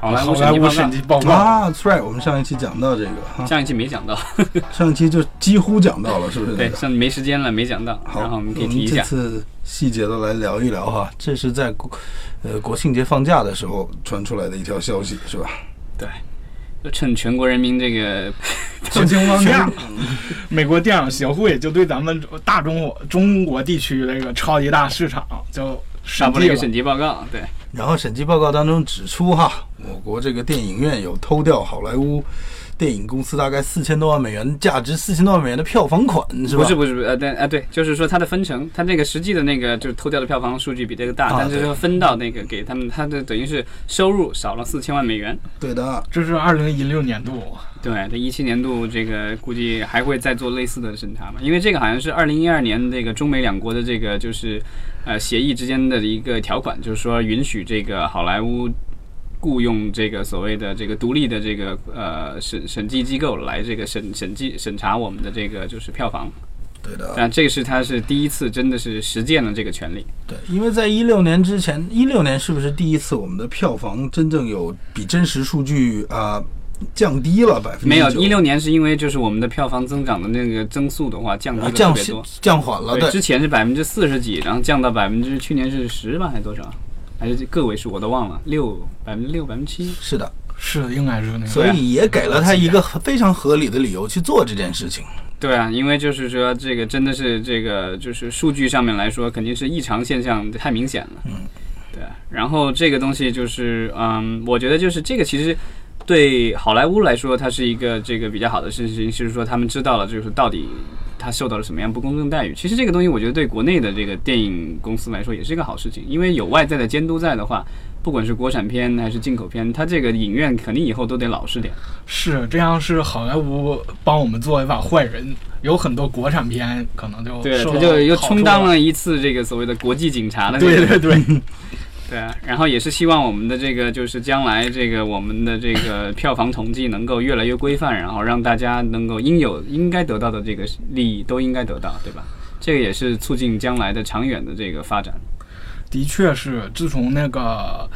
好莱好莱坞坞审计审计报告，啊，That's right，我们上一期讲到这个哈，上一期没讲到，上一期就几乎讲到了，是不是？对，上没时间了，没讲到，好，然后我们可以提一下。这次细节的来聊一聊哈，这是在国呃国庆节放假的时候传出来的一条消息，是吧？对，就趁全国人民这个 国庆放假，美国电影协会就对咱们大中国中国地区这个超级大市场就发布了一个审计报告，对，然后审计报告当中指出哈，我国这个电影院有偷掉好莱坞电影公司大概四千多万美元，价值四千多万美元的票房款，是吧？不是不是不是，呃，对啊对，就是说它的分成，它那个实际的那个就是偷掉的票房数据比这个大，啊但是说分到那个给他们，它的等于是收入少了四千万美元。对的，这是二零一六年度，对，这一七年度这个估计还会再做类似的审查嘛，因为这个好像是二零一二年这个中美两国的这个就是呃协议之间的一个条款，就是说允许这个好莱坞雇佣这个所谓的这个独立的这个呃审审计机构来这个审审计审查我们的这个就是票房，对的，但这个是他是第一次真的是实践了这个权利。对，因为在一六年之前，一六年是不是第一次我们的票房真正有比真实数据啊、降低了百分之没有，一六年是因为就是我们的票房增长的那个增速的话降低了特啊降别多。降缓了，对之前是百分之四十几，然后降到百分之去年是十吧，还是多少？还是个位数我都忘了，六百分之六百分之七。是的，是应该是那个，所以也给了他一个非常合理的理由去做这件事情。对啊，因为就是说这个真的是这个就是数据上面来说，肯定是异常现象太明显了。嗯，对。然后这个东西就是，嗯，我觉得就是这个其实对好莱坞来说，它是一个这个比较好的事情，就是说他们知道了就是到底他受到了什么样不公正待遇。其实这个东西，我觉得对国内的这个电影公司来说也是一个好事情，因为有外在的监督在的话。不管是国产片还是进口片，它这个影院肯定以后都得老实点。是这样，是好莱坞帮我们做一把坏人，有很多国产片可能就对，他就又充当了一次这个所谓的国际警察的对对对，对啊，然后也是希望我们的这个就是将来这个我们的这个票房统计能够越来越规范，然后让大家能够应有应该得到的这个利益都应该得到，对吧？这个也是促进将来的长远的这个发展。的确是，自从那个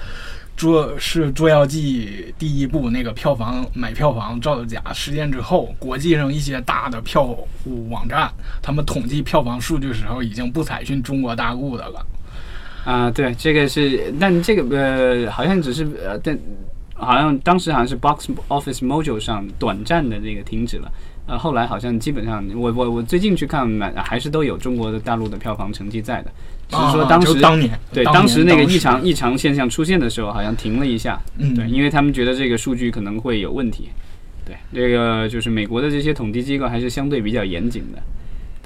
捉是《捉妖记》第一部那个票房买票房造假事件之后，国际上一些大的票务网站，他们统计票房数据时候，已经不采信中国大陆的了。啊、对，这个是，但这个呃，好像只是呃，但好像当时好像是 Box Office Mojo 上短暂的那个停止了。呃，后来好像基本上，我我我最近去看，买还是都有中国的大陆的票房成绩在的，只是说啊当时、就当年对，当当时那个异常异常现象出现的时候，好像停了一下。嗯对，因为他们觉得这个数据可能会有问题。对，这个就是美国的这些统计机构还是相对比较严谨的。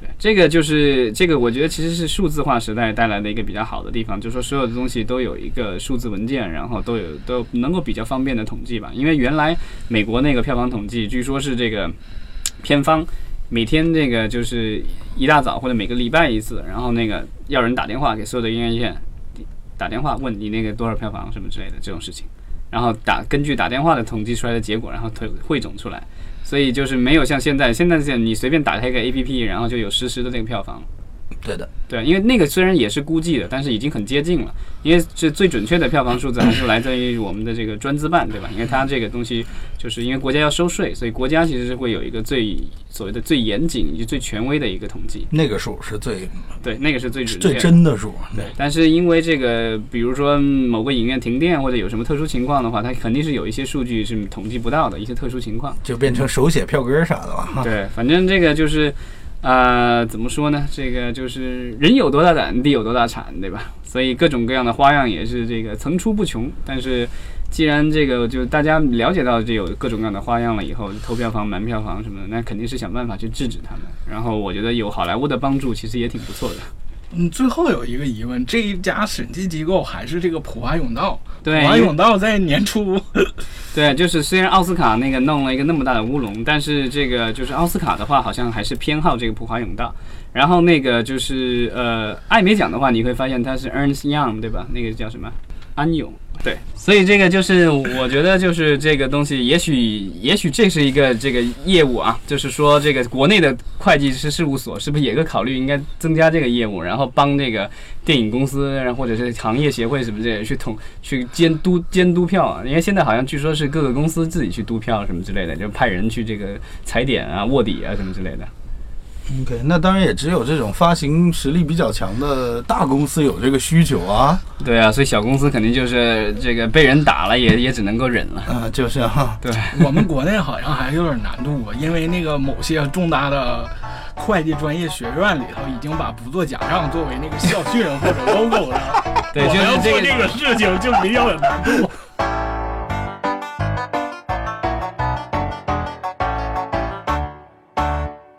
对，这个就是这个，我觉得其实是数字化时代带来的一个比较好的地方，就是说所有的东西都有一个数字文件，然后都有都能够比较方便的统计吧。因为原来美国那个票房统计，据说是这个片方每天这个就是一大早或者每个礼拜一次，然后那个要人打电话给所有的音乐院打电话问你那个多少票房什么之类的这种事情，然后打根据打电话的统计出来的结果，然后汇汇总出来，所以就是没有像现在，现在这样你随便打开一个 A P P，然后就有实时的那个票房。对的，对，因为那个虽然也是估计的，但是已经很接近了。因为这最准确的票房数字还是来自于我们的这个专资办，对吧？因为它这个东西就是因为国家要收税，所以国家其实是会有一个最所谓的最严谨以及最权威的一个统计。那个数是最对，那个是最准确最的。真的数。对，但是因为这个，比如说某个影院停电或者有什么特殊情况的话，它肯定是有一些数据是统计不到的一些特殊情况。就变成手写票根啥的了。对，反正这个就是，呃，怎么说呢？这个就是人有多大胆，地有多大产，对吧？所以各种各样的花样也是这个层出不穷。但是既然这个就大家了解到这有各种各样的花样了以后，偷票房、瞒票房什么的，那肯定是想办法去制止他们。然后我觉得有好莱坞的帮助，其实也挺不错的。嗯，最后有一个疑问，这一家审计机构还是这个普华永道？对，普华永道在年初 对，就是虽然奥斯卡那个弄了一个那么大的乌龙，但是这个就是奥斯卡的话，好像还是偏好这个普华永道。然后那个就是呃，艾美奖的话，你会发现它是 Ernst Young 对吧？那个叫什么？安永。对，所以这个就是我觉得就是这个东西，也许也许这是一个这个业务啊，就是说这个国内的会计师事务所是不是也个考虑应该增加这个业务，然后帮这个电影公司，然后或者是行业协会什么之类的去统去监督监督票啊？因为现在好像据说是各个公司自己去督票什么之类的，就派人去这个踩点啊、卧底啊什么之类的。OK，那当然也只有这种发行实力比较强的大公司有这个需求啊。对啊，所以小公司肯定就是这个被人打了也也只能够忍了。啊，就是啊，对，我们国内好像还有点难度，因为那个某些重大的会计专业学院里头已经把不做假账作为那个校训或者 logo 了。对，我就是这个要做这个事情就比较有难度。